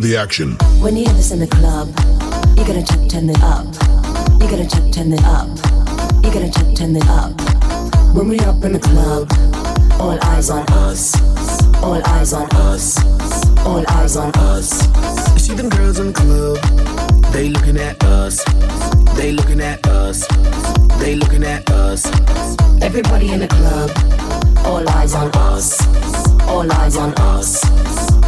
the action. When you hear this in the club, you gotta check, turn it up. You gotta check, turn it up. You gotta check, turn it up. When we up in the club, all eyes on us. All eyes on us. All eyes on us. You see them girls in the club, they looking at us. They looking at us. They looking at us. Everybody in the club, all eyes on us. All eyes on us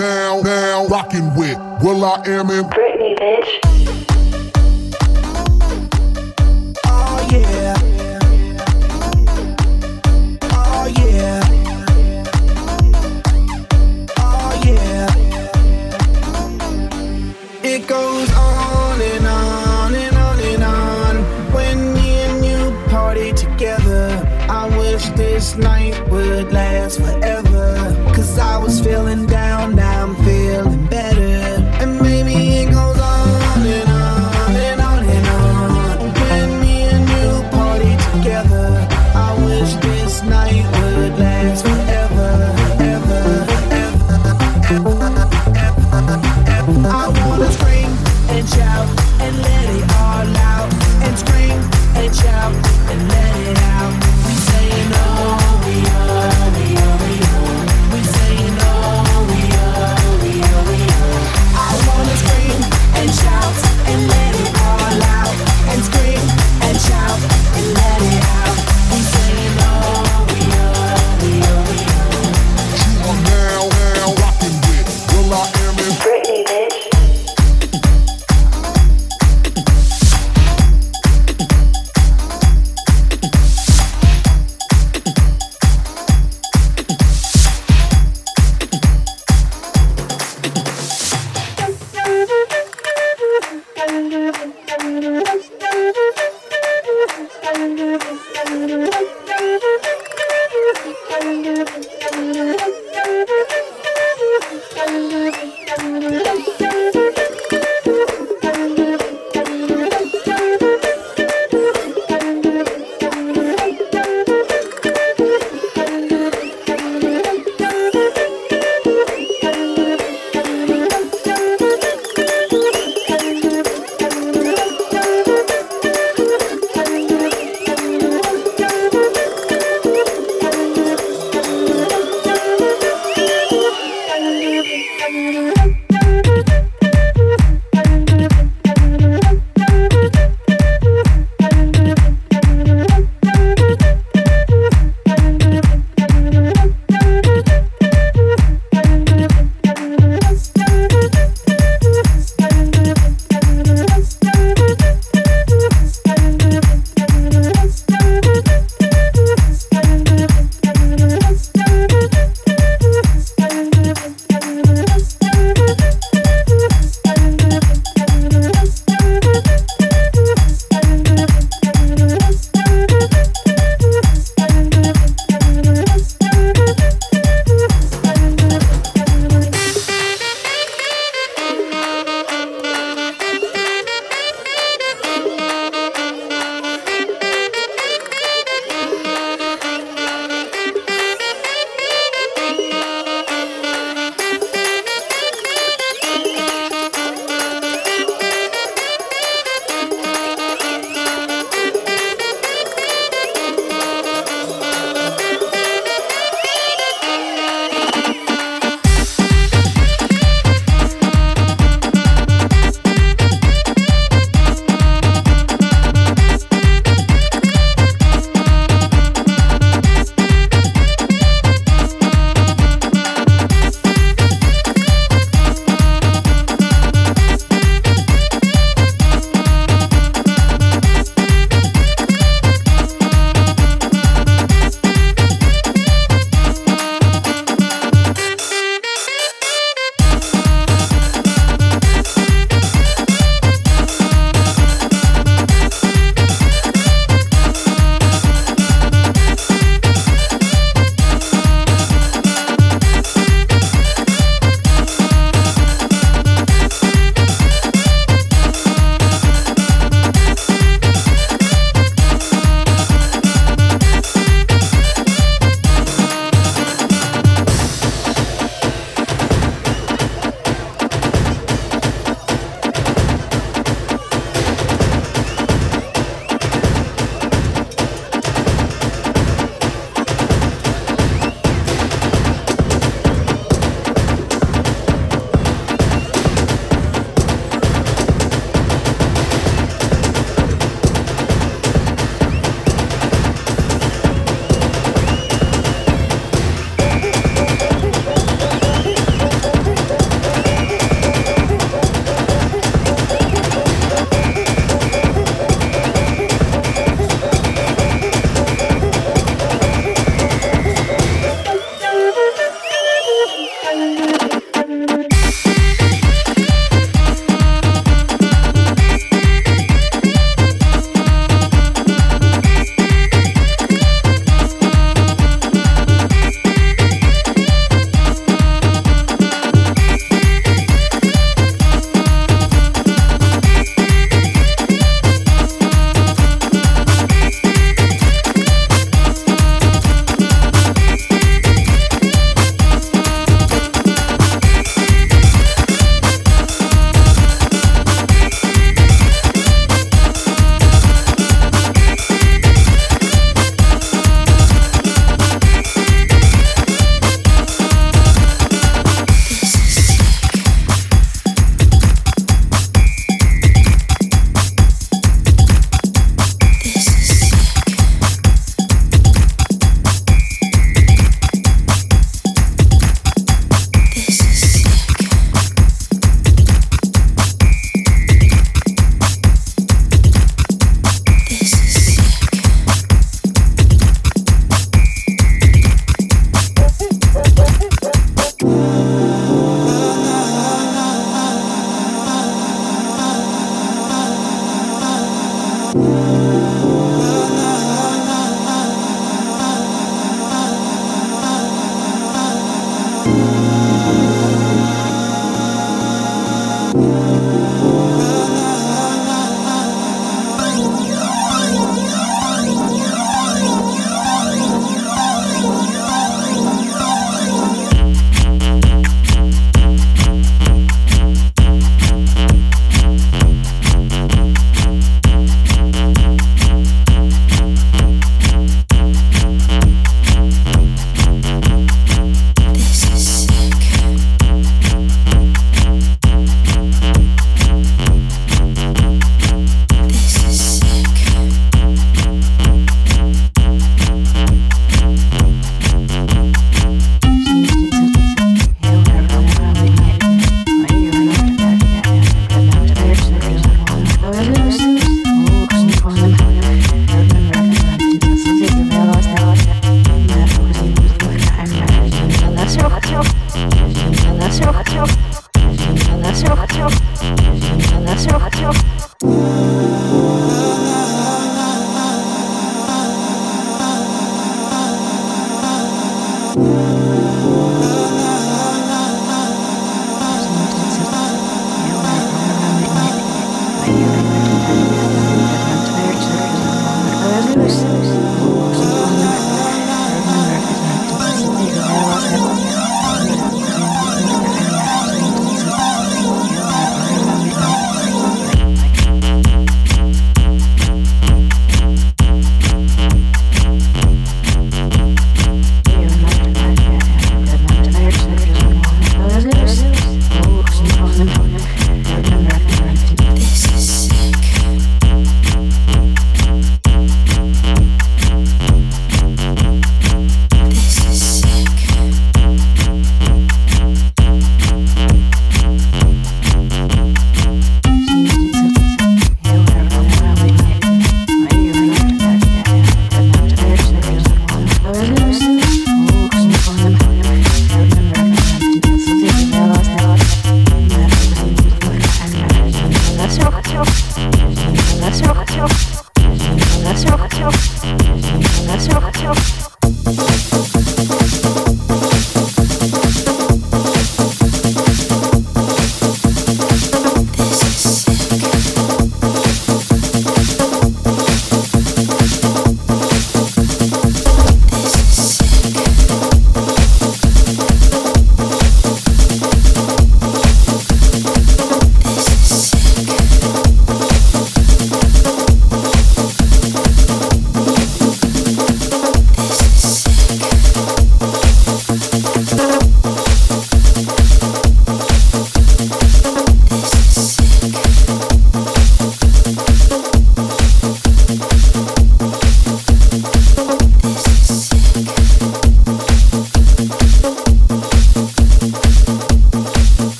now, now, rocking with will.i.am in Britney, bitch.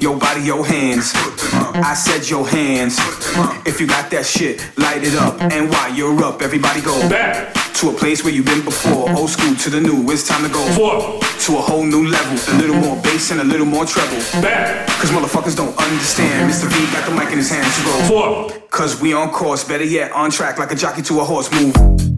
Your body, your hands. I said your hands. If you got that shit, light it up. And while you're up, everybody go back. to a place where you've been before. Old school to the new, it's time to go Forward. to a whole new level. A little more bass and a little more treble. Back. Cause motherfuckers don't understand. Mr. V got the mic in his hands to go. Forward. Cause we on course, better yet, on track like a jockey to a horse. Move.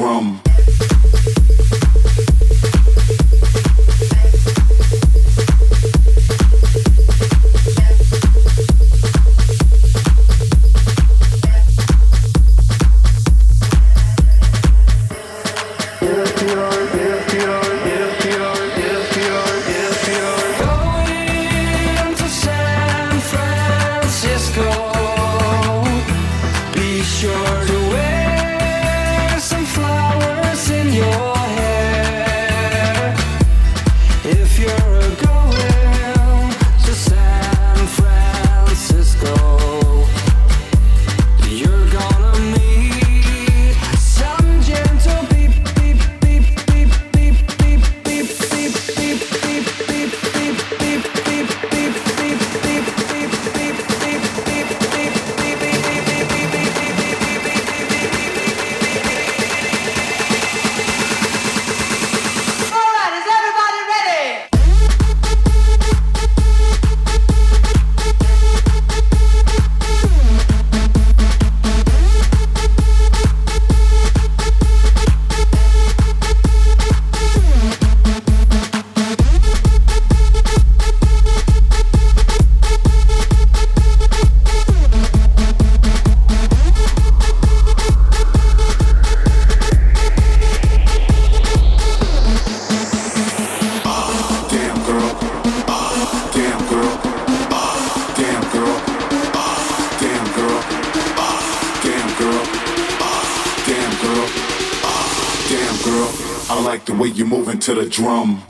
Drum. Drum.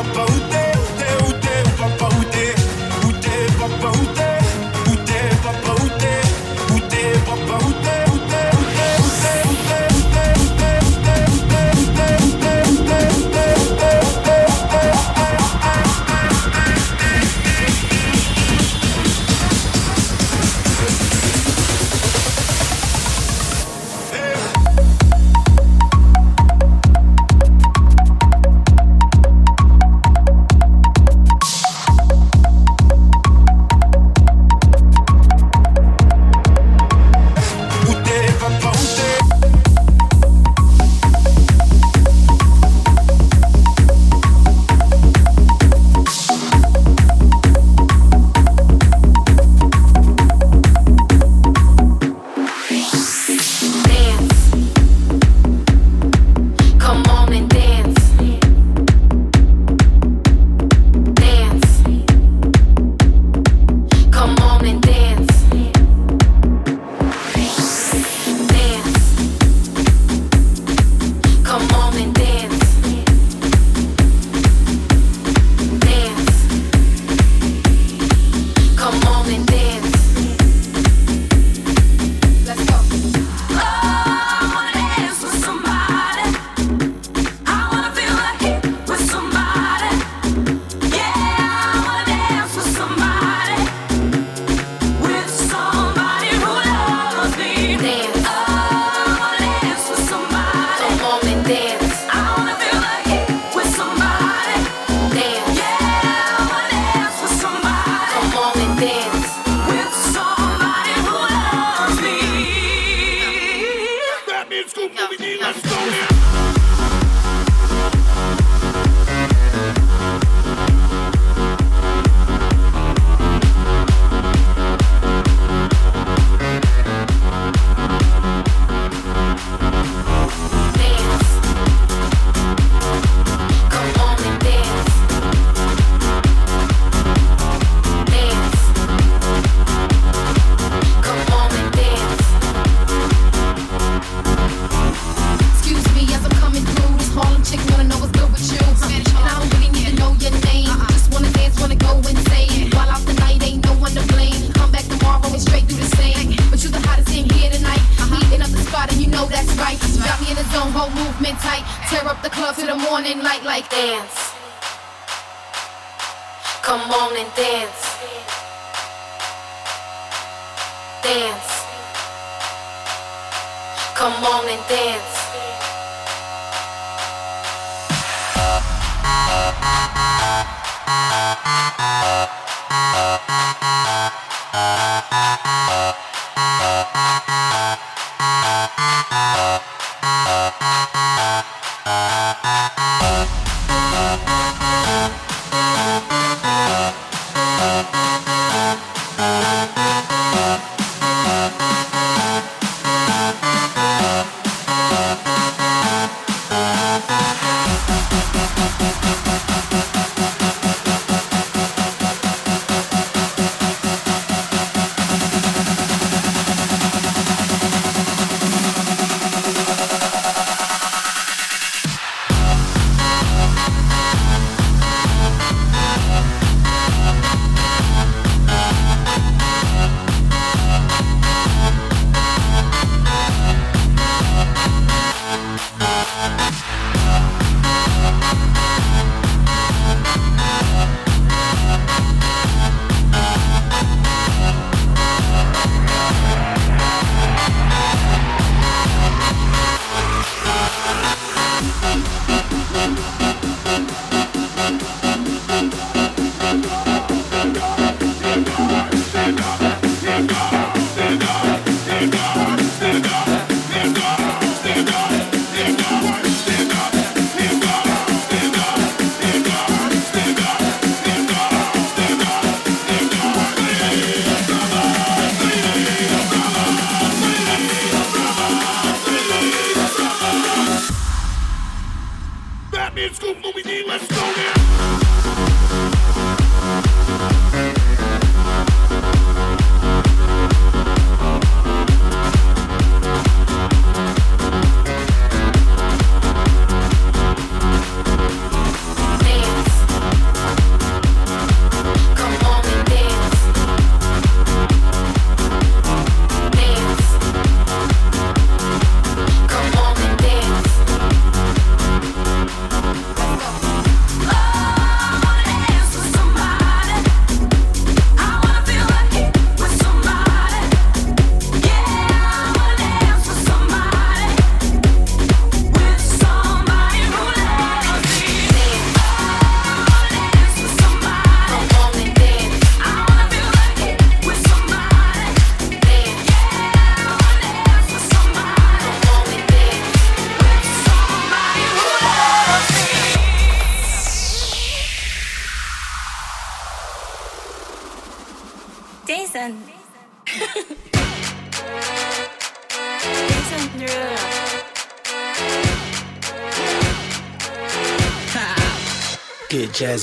about that.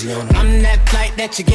I'm that flight that you get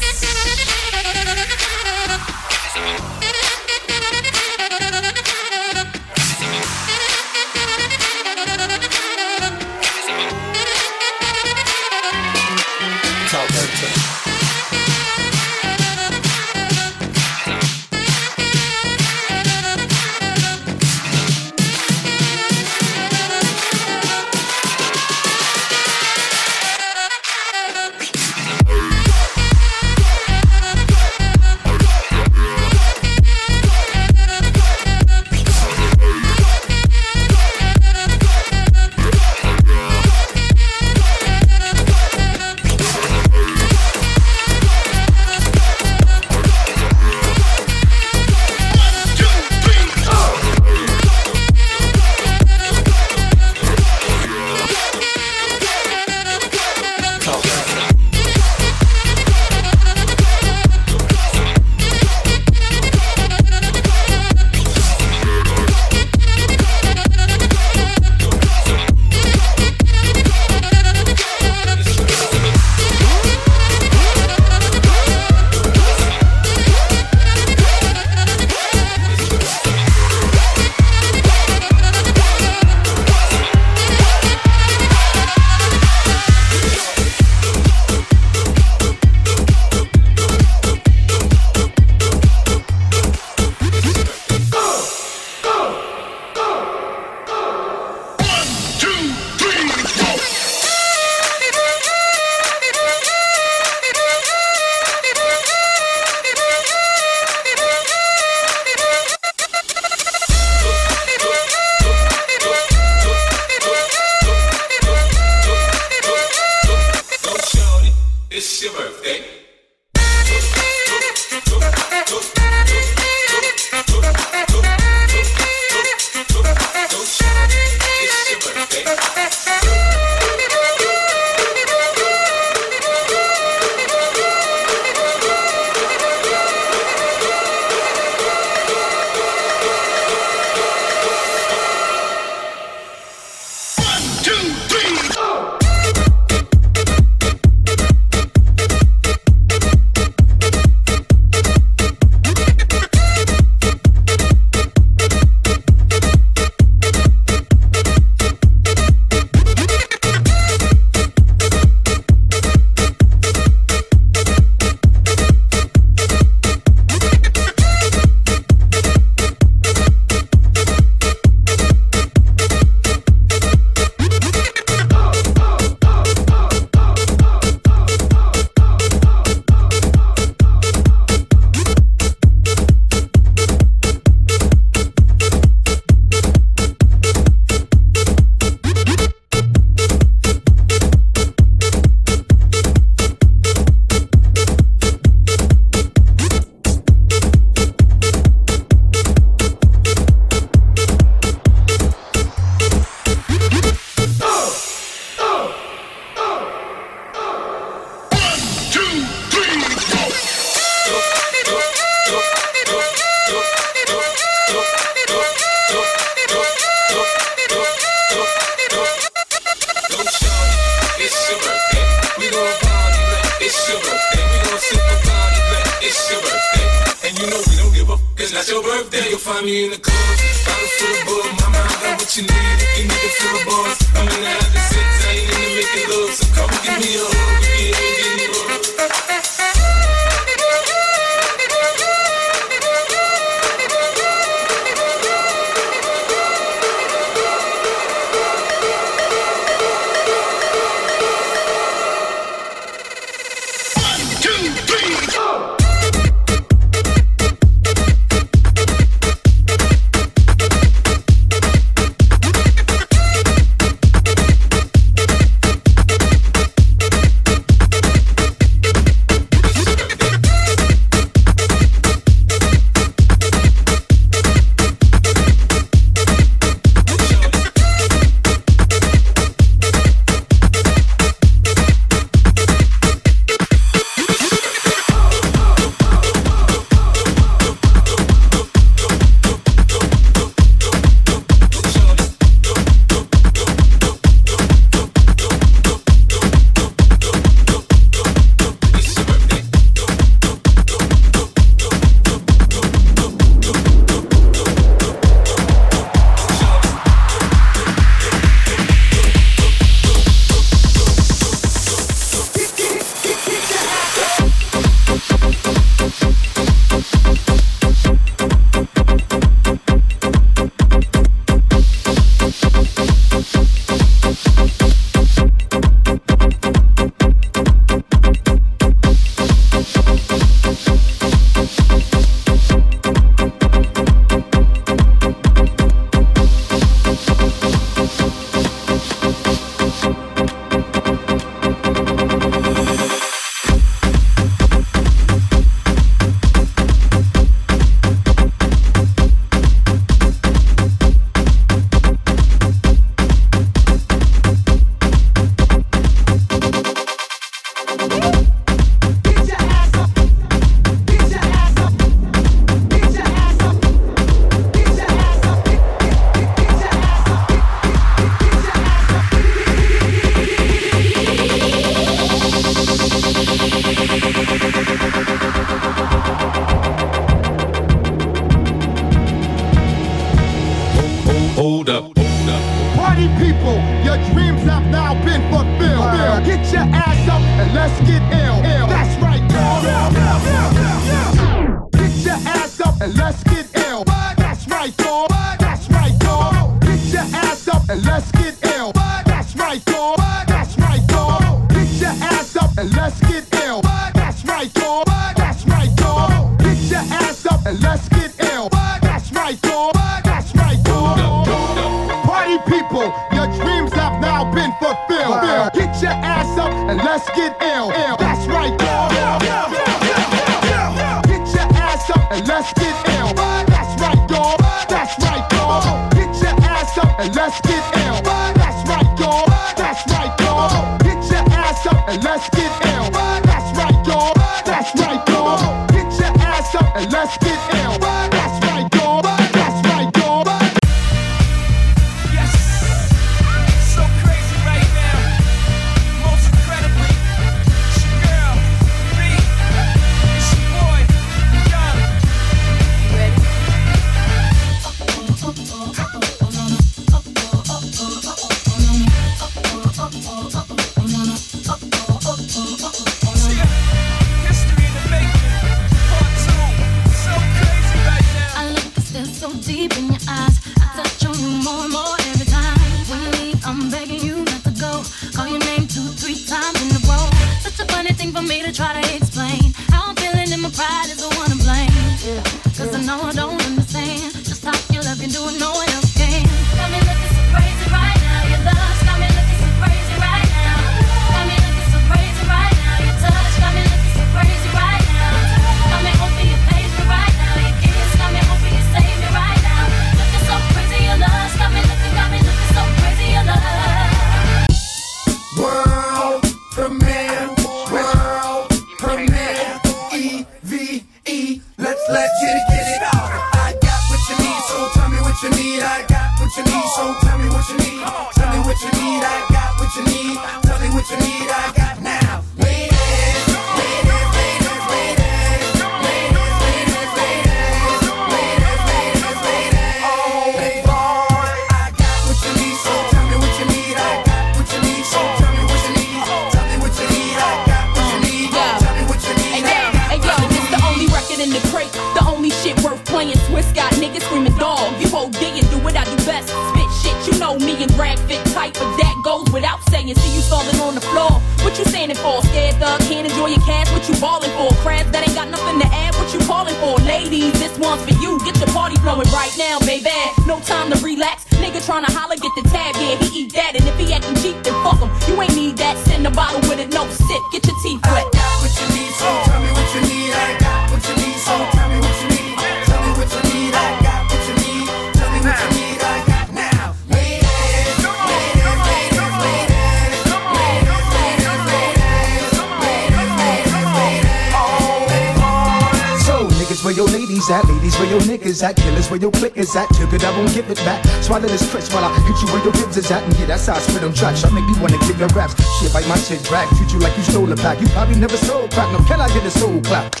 your click is at. Took it, I won't give it back. Swallow this crisp while I hit you where your ribs is at. And yeah, that's how I spit on tracks. I make me wanna give your raps. Shit, bite my shit, drag. Treat you like you stole a pack. You probably never sold crack. No, can I get a soul clap?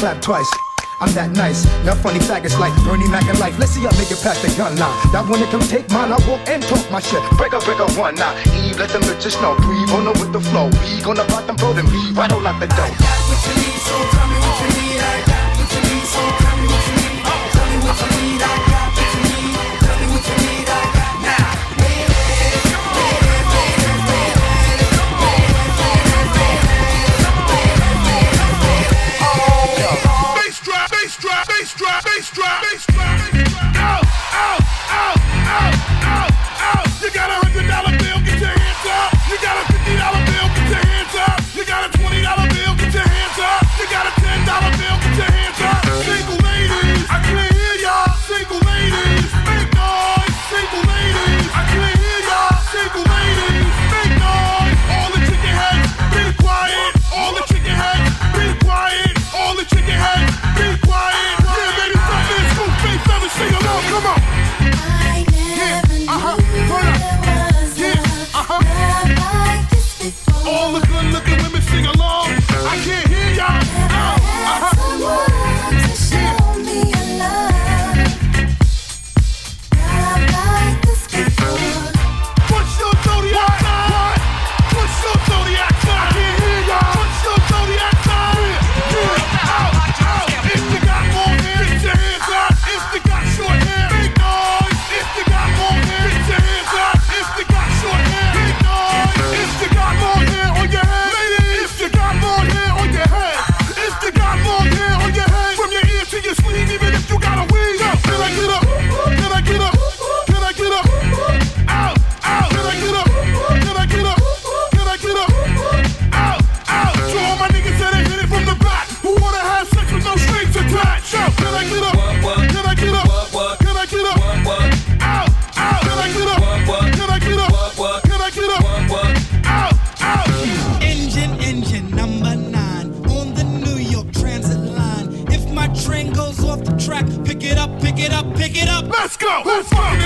Clap twice. I'm that nice. Not funny faggots like Bernie Mac and life. Let's see I make it past the gun line. That wanna come take mine, I walk and talk my shit. Break up, break up one now. Eve, let them bitches know. Breathe on with the flow. We gonna pop them, blow them, leave. I don't lock the door. I got what you need, so go. Let's go.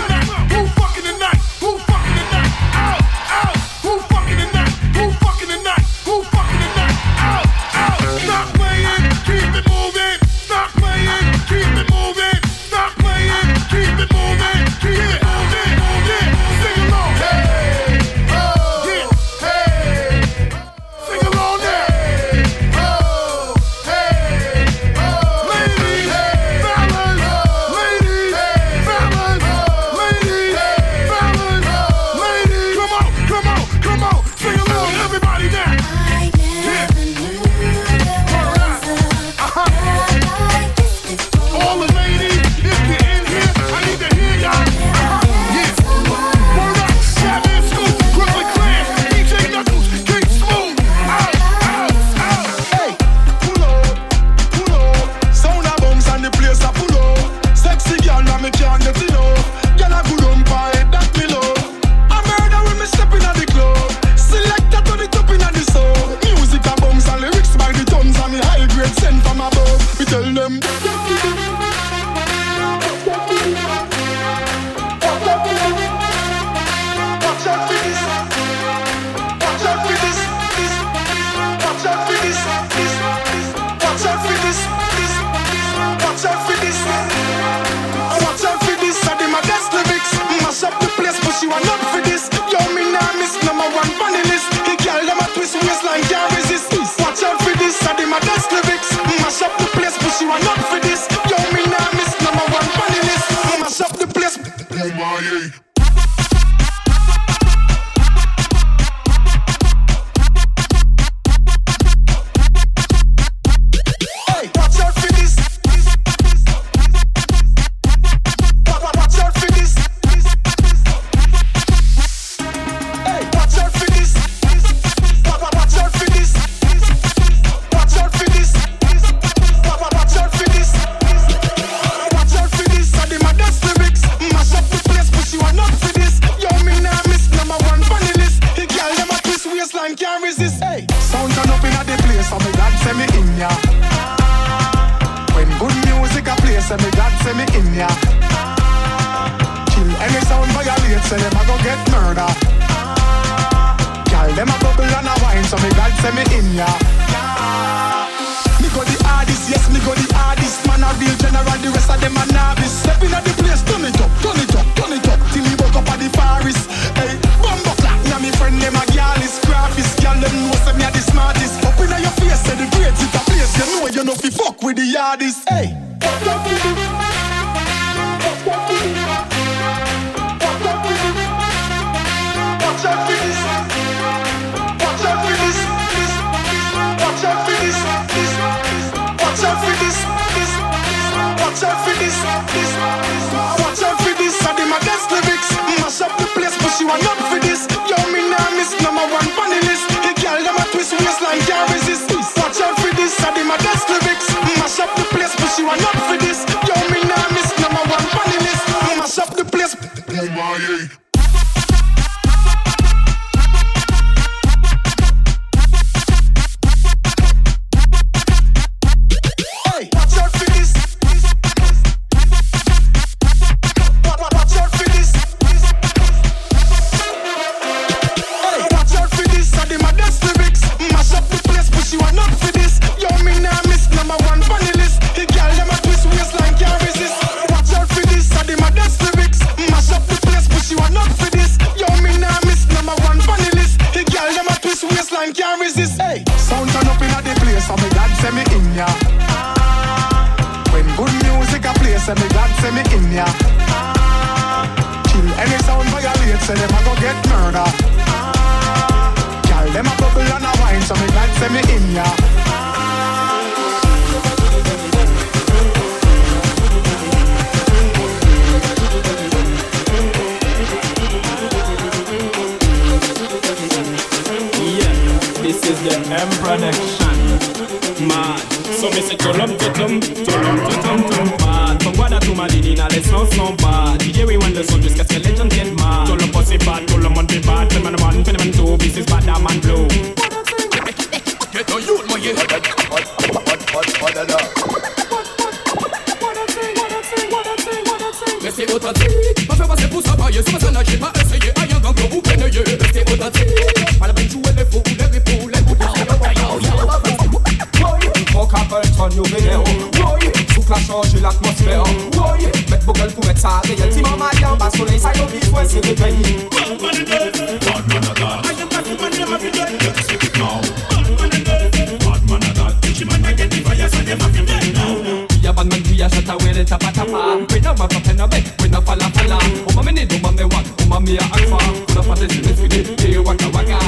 shatter with it tapa tapa. We no matter pen a bit, we no falla falla. Uma me need, uma me want, uma me a aqua. Una fate si me sfidi, e waka waka.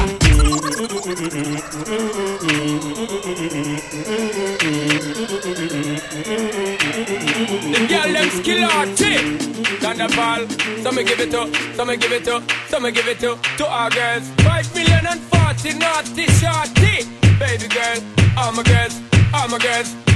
The girl them skill arty, Thunderball. So me give it to, so me give it to, so me give it to, to our girls. Five million and forty naughty shorty, baby girl, all my girls, all my girls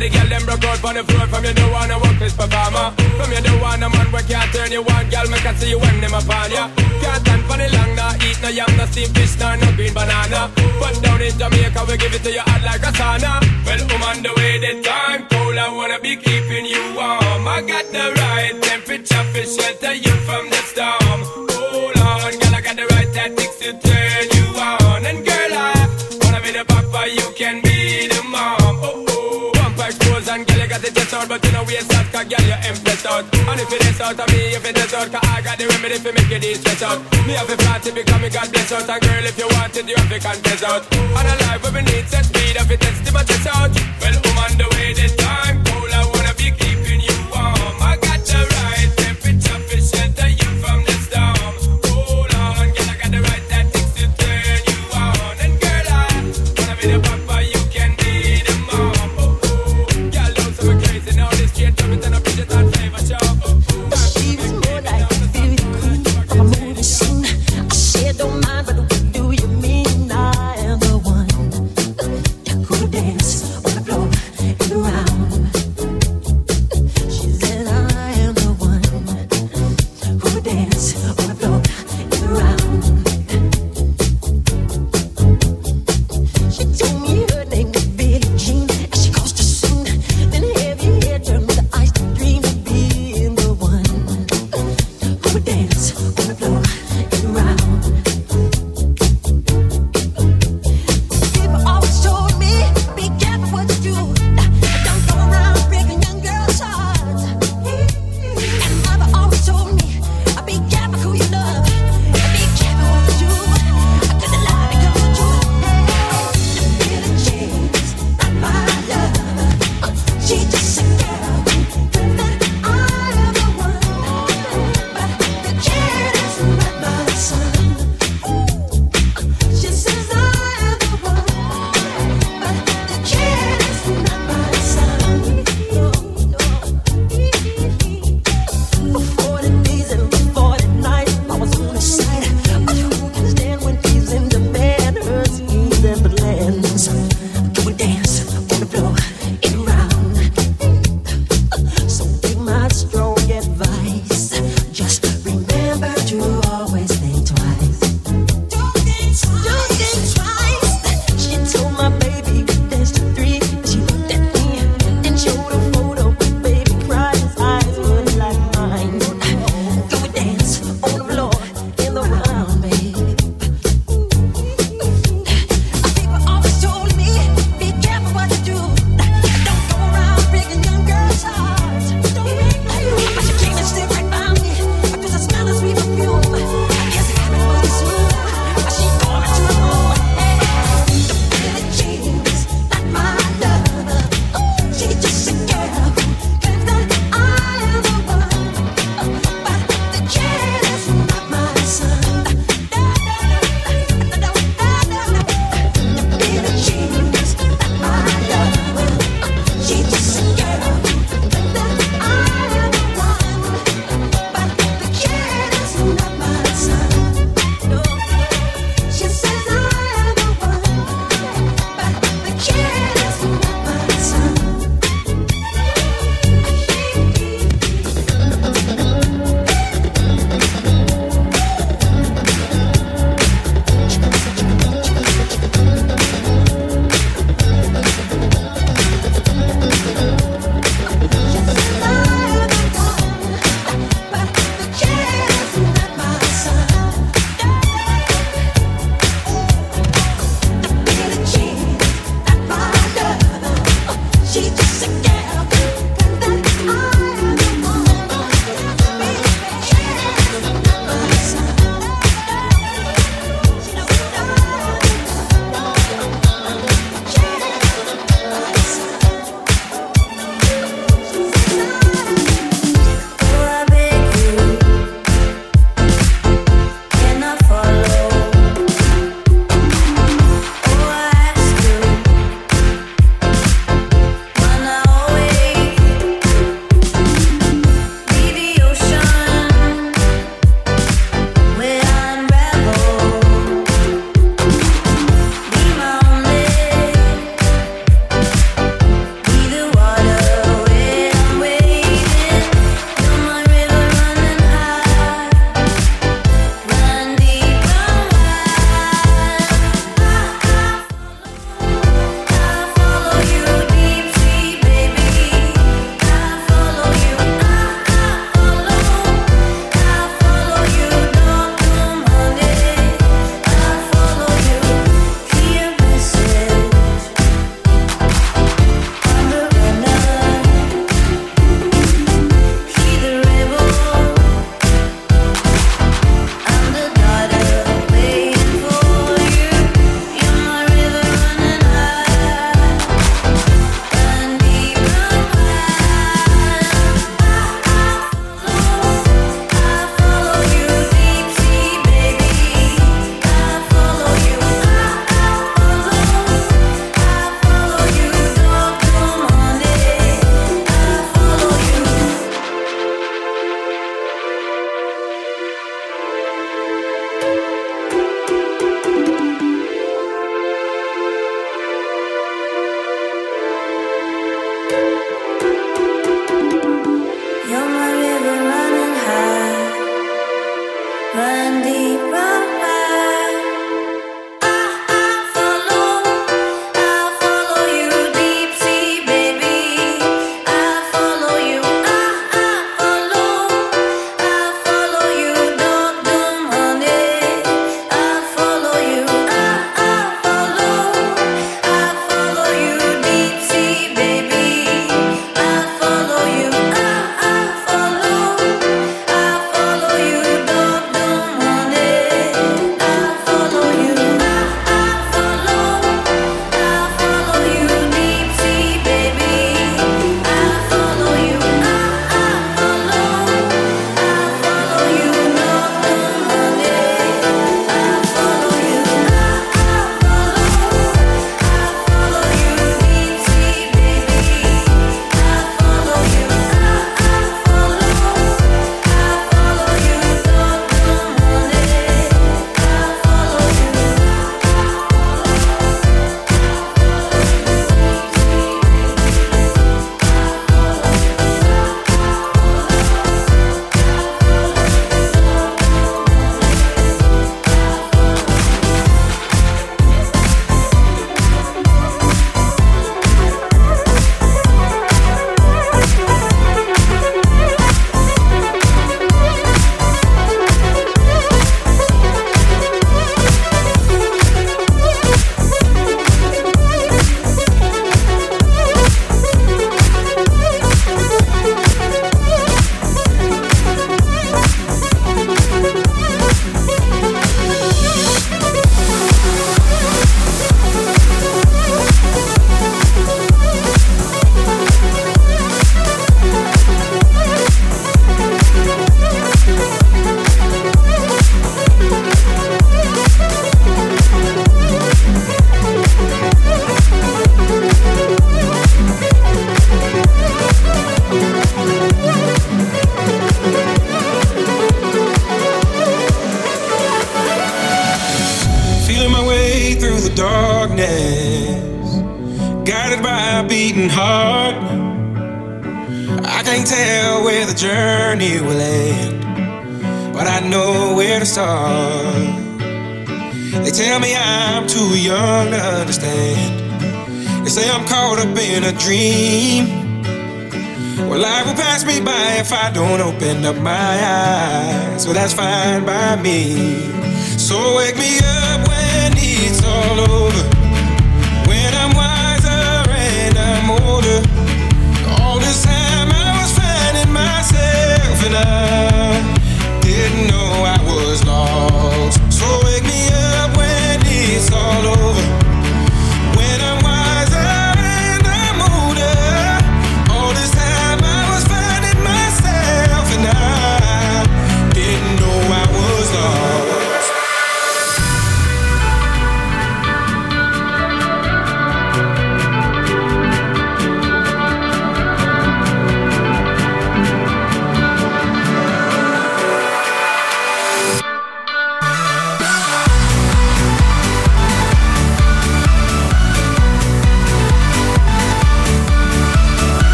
the girl them broke out on the floor. From you don't wanna work this performer. From you don't wanna man where can't turn you on. Girl, me can see you when them upon ya. Can't stand for the long, nah Eat no yam, no steamed fish, nah No green banana. But down in Jamaica we give it to you hot like a sauna. Well, I'm on the way, the time cold I wanna be keeping you warm. I got the right temperature for shelter you from the storm. out, but you know we start, cause girl, you impress out. And if it is out of me, if it is out, cause I got the remedy if make it stress out. Me have a party because me got this out, and girl, if you want it, you have to contest out. And a life where we need set speed, if it is, the budget out.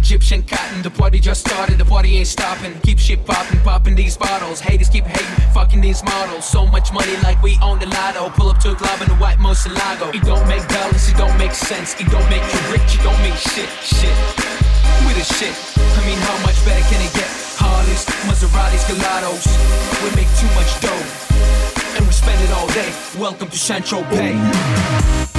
Egyptian cotton. The party just started, the party ain't stopping. Keep shit popping, popping these bottles. Haters keep hating, fucking these models. So much money like we own the lotto. Pull up to a club in the white Murciélago. It don't make balance, it don't make sense. It don't make you rich, it don't make shit, shit. We the shit. I mean, how much better can it get? Harleys, Maseratis, Gallardos. We make too much dough, and we spend it all day. Welcome to Central Bay.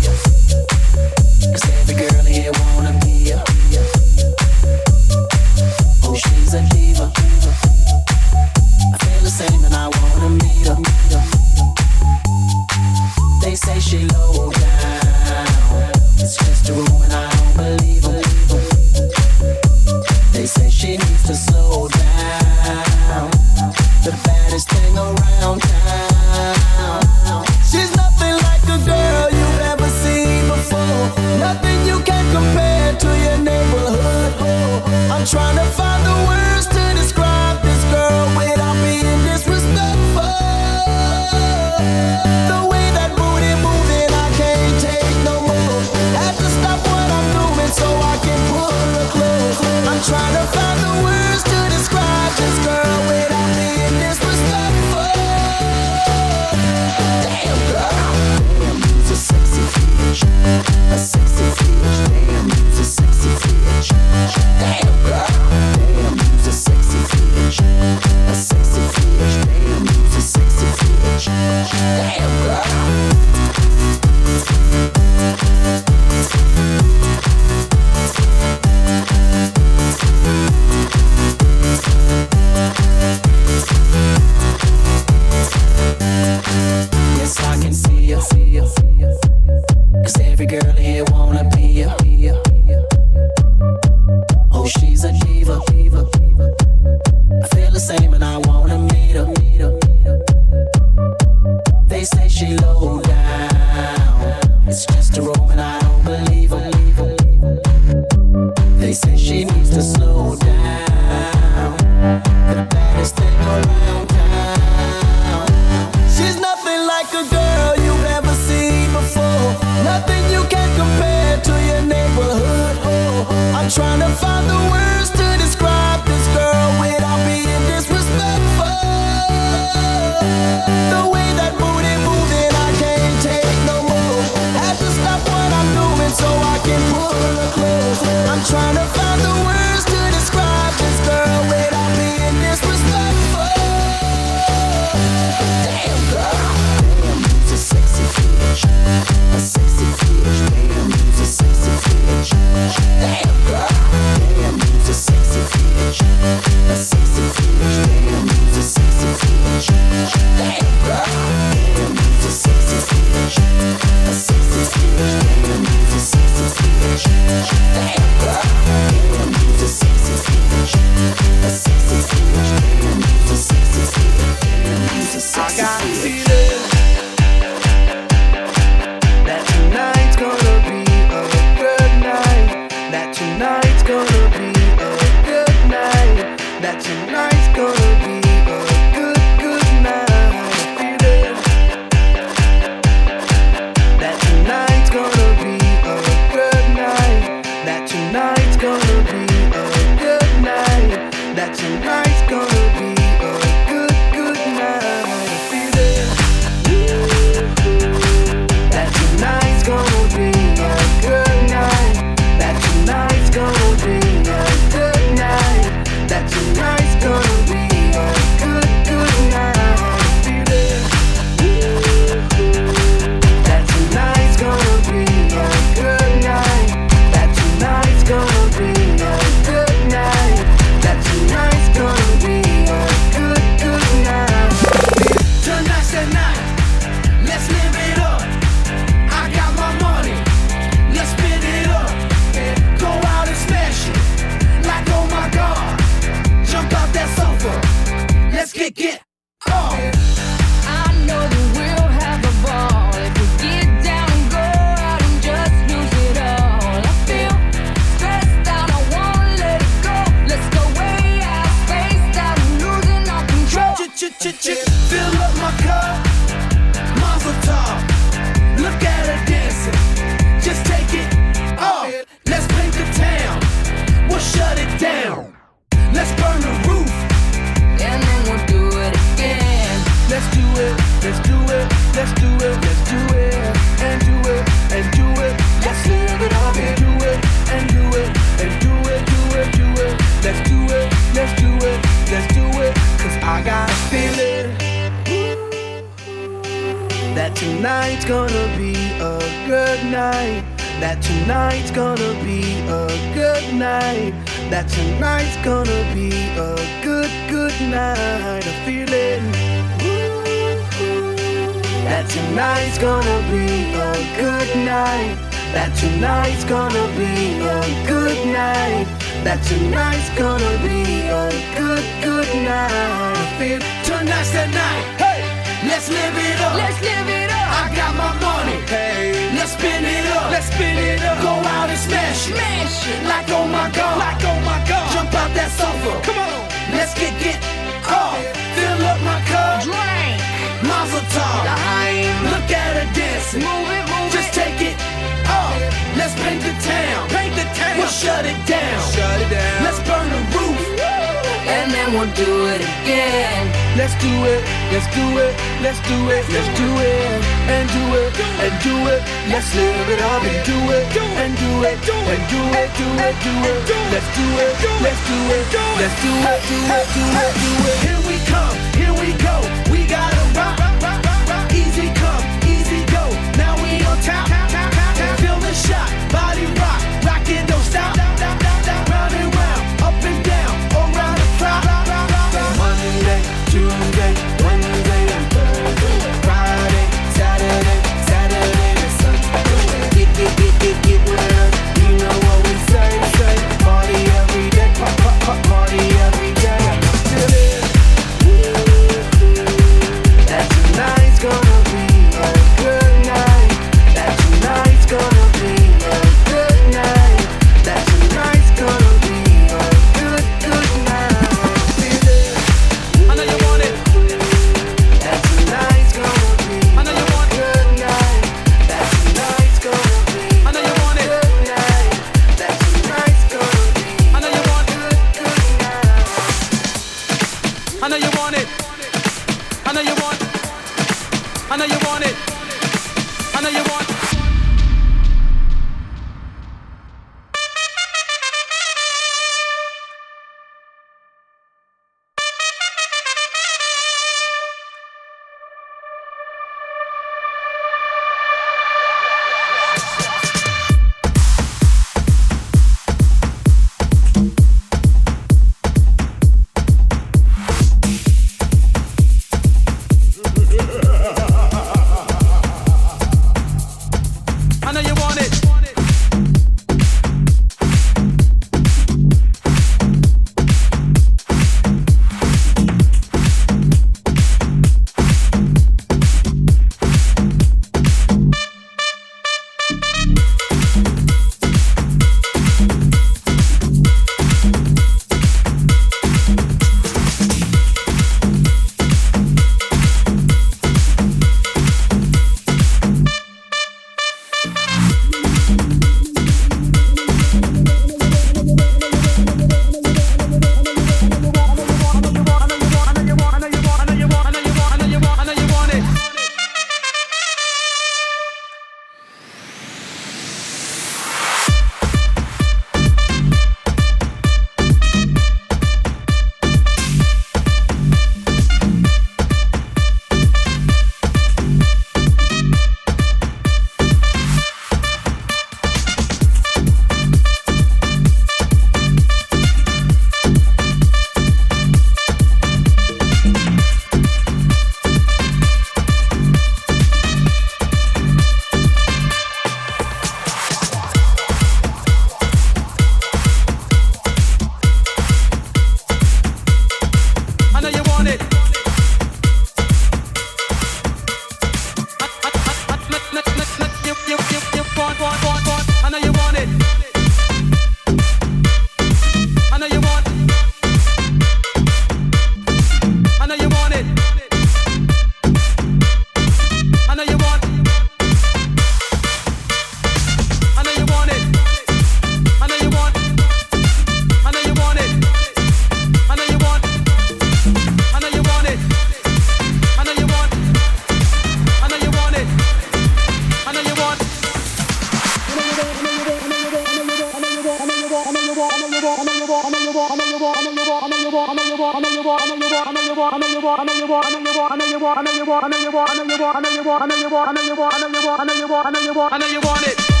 I know you want it.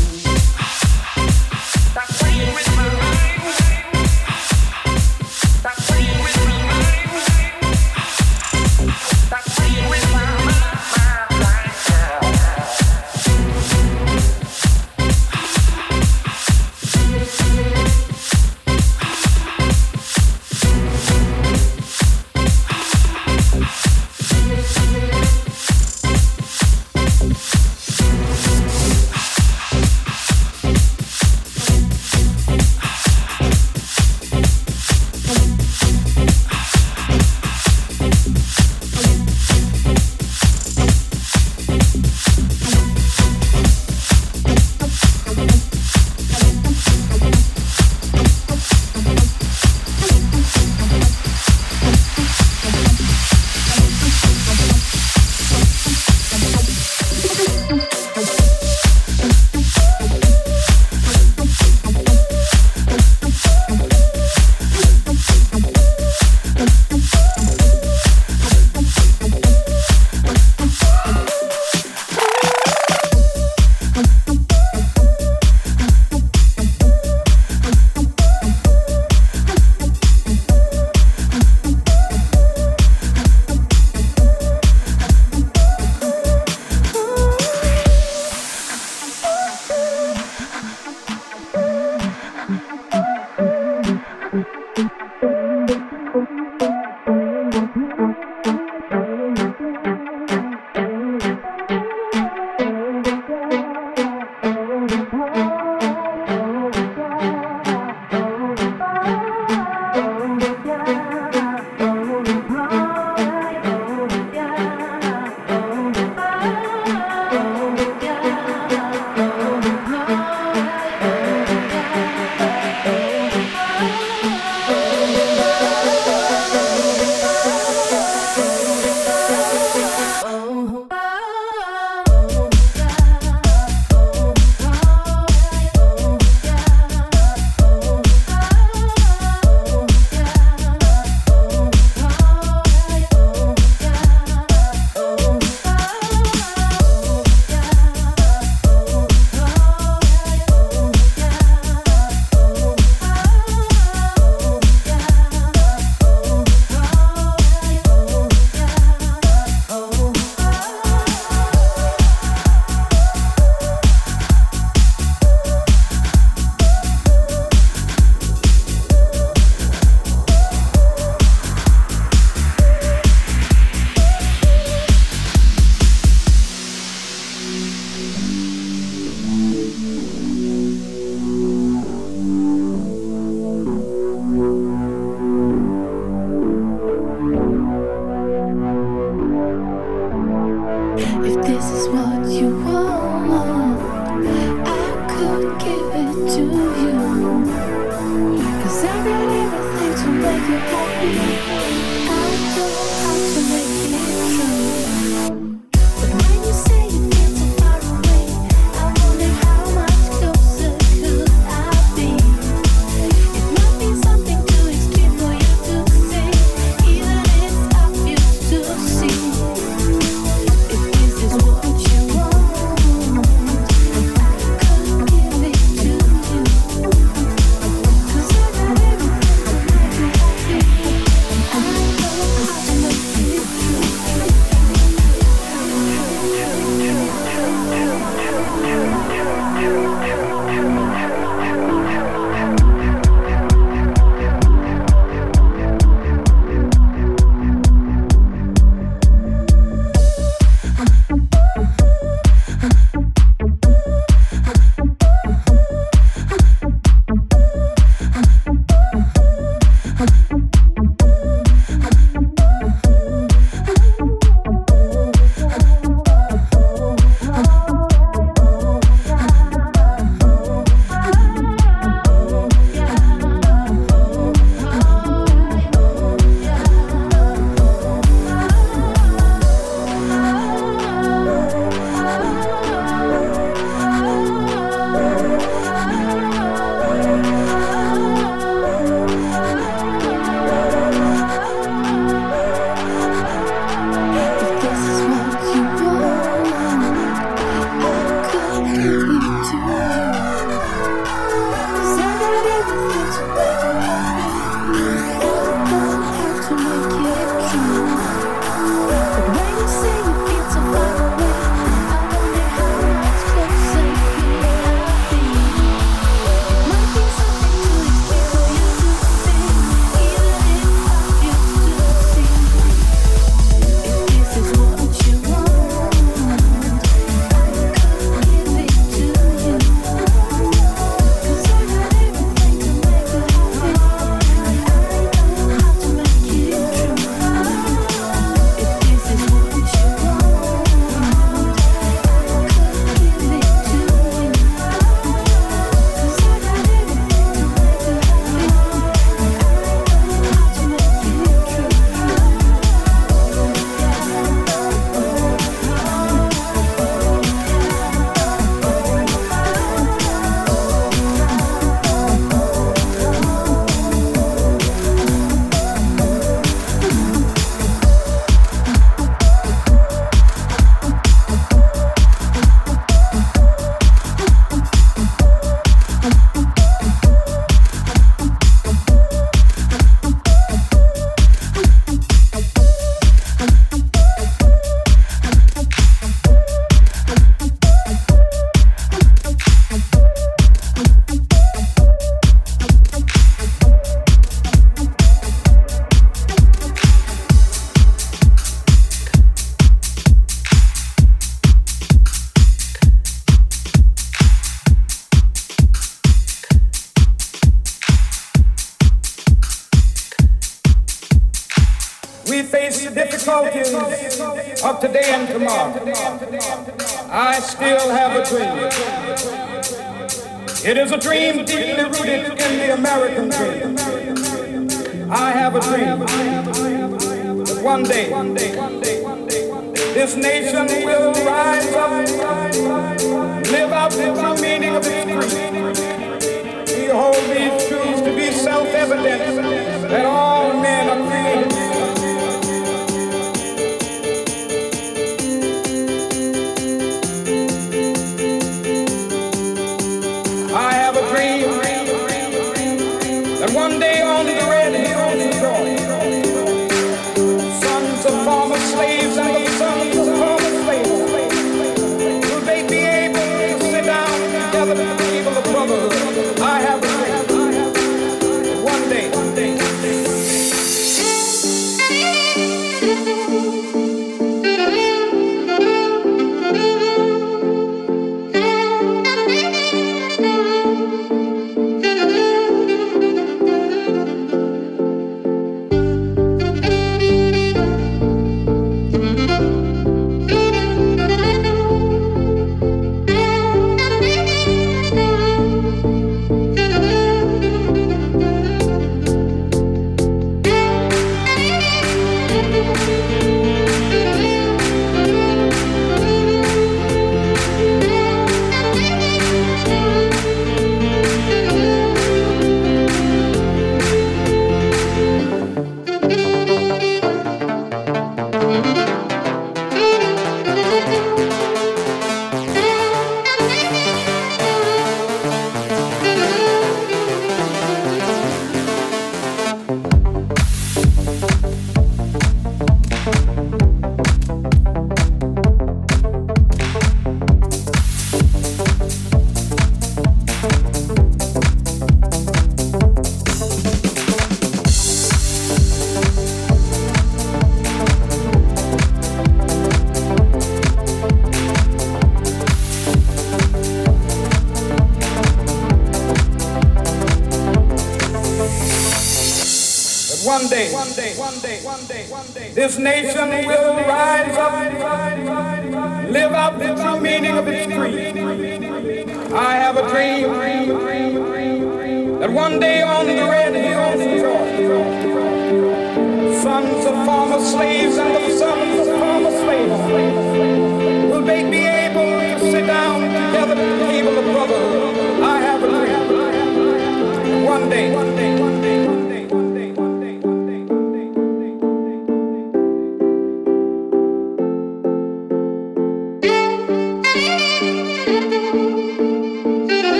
This nation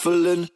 shuffling.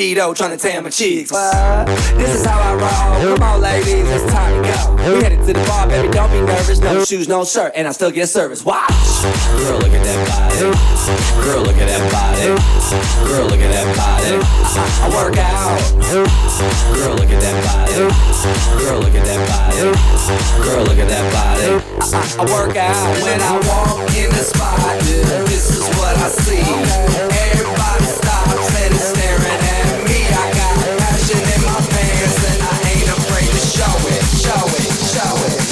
speedo trying to tan my cheeks. What? This is how I roll. Come on, ladies, it's time to go. We headed to the bar, baby. Don't be nervous. No shoes, no shirt, and I still get service. Watch. Girl, look at that body. Girl, look at that body. Girl, look at that body. I, I work out. Girl, look at that body. Girl, look at that body. Girl, look at that body. I, I, I work out when I walk in the spot. This is what I see. Everybody stops and stares.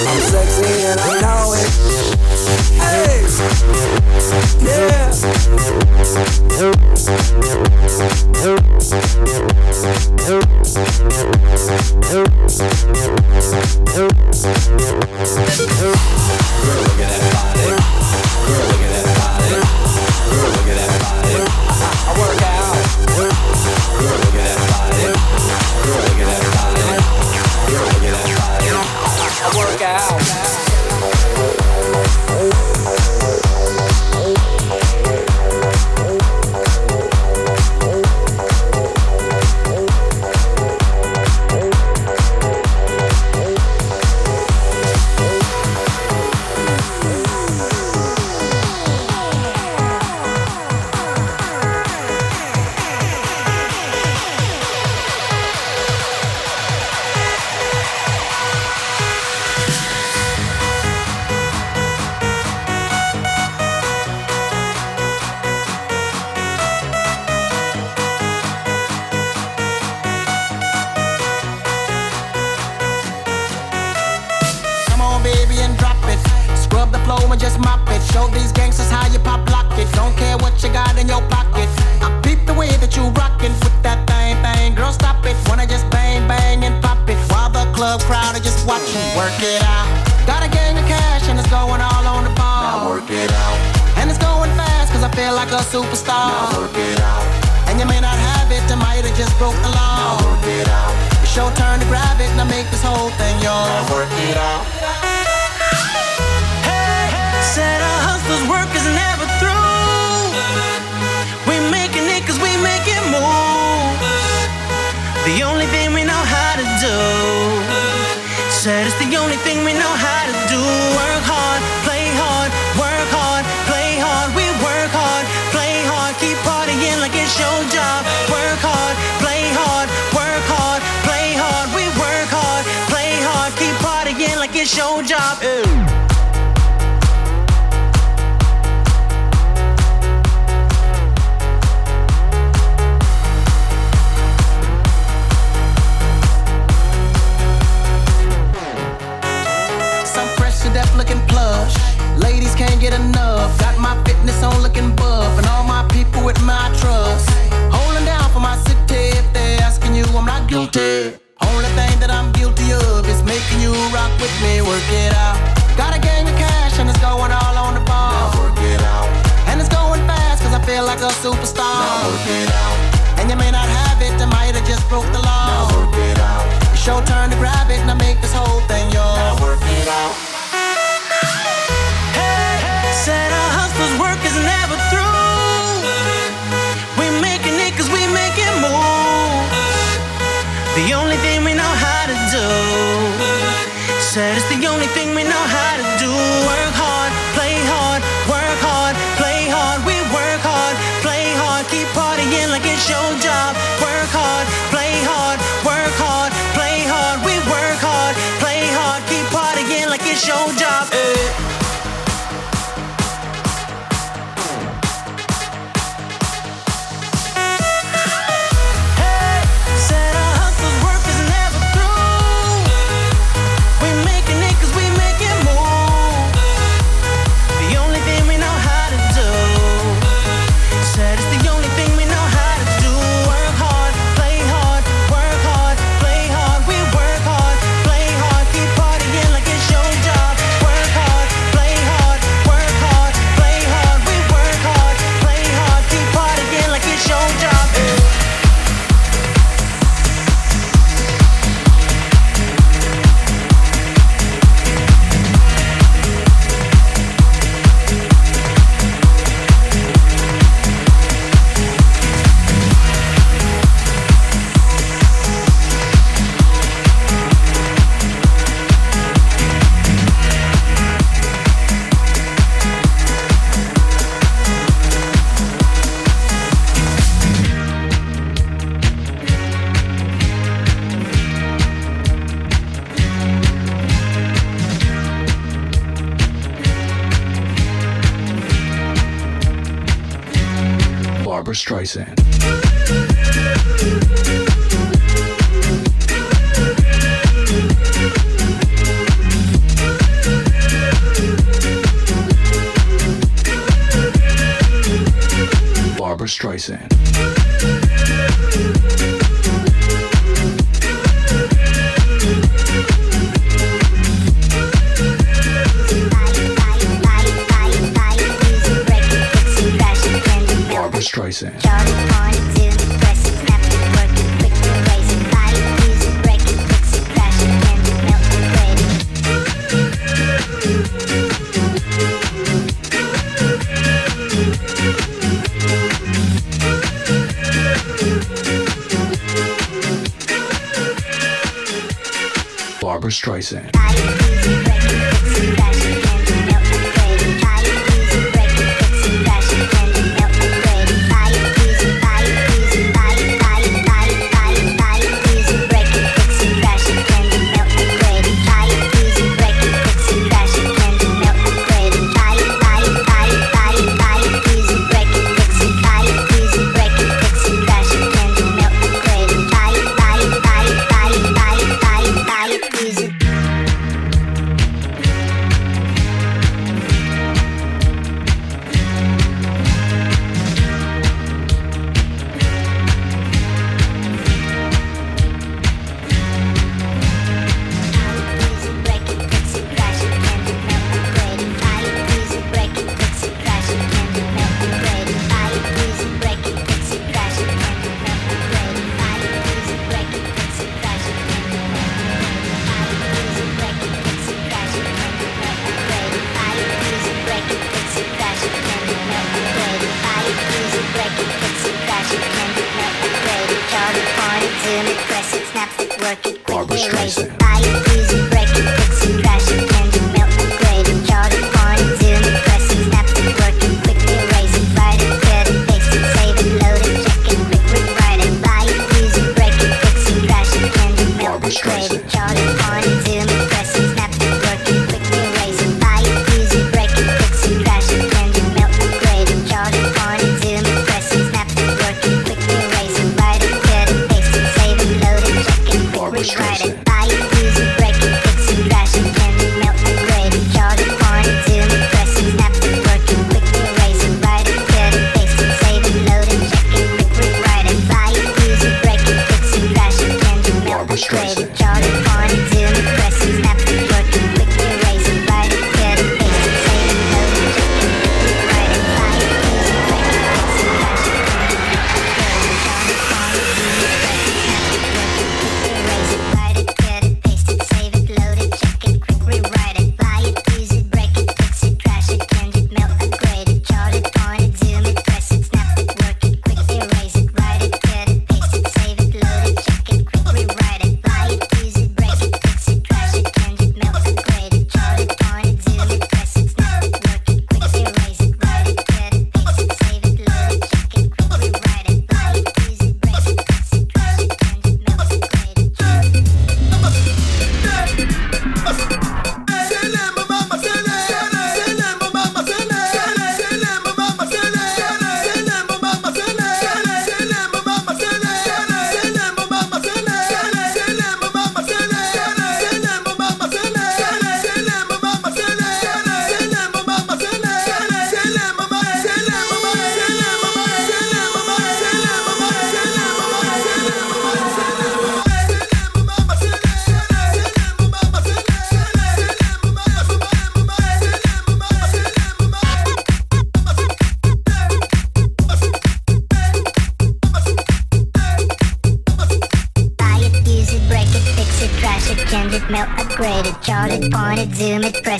I'm sexy and I know it. Hey. Yeah.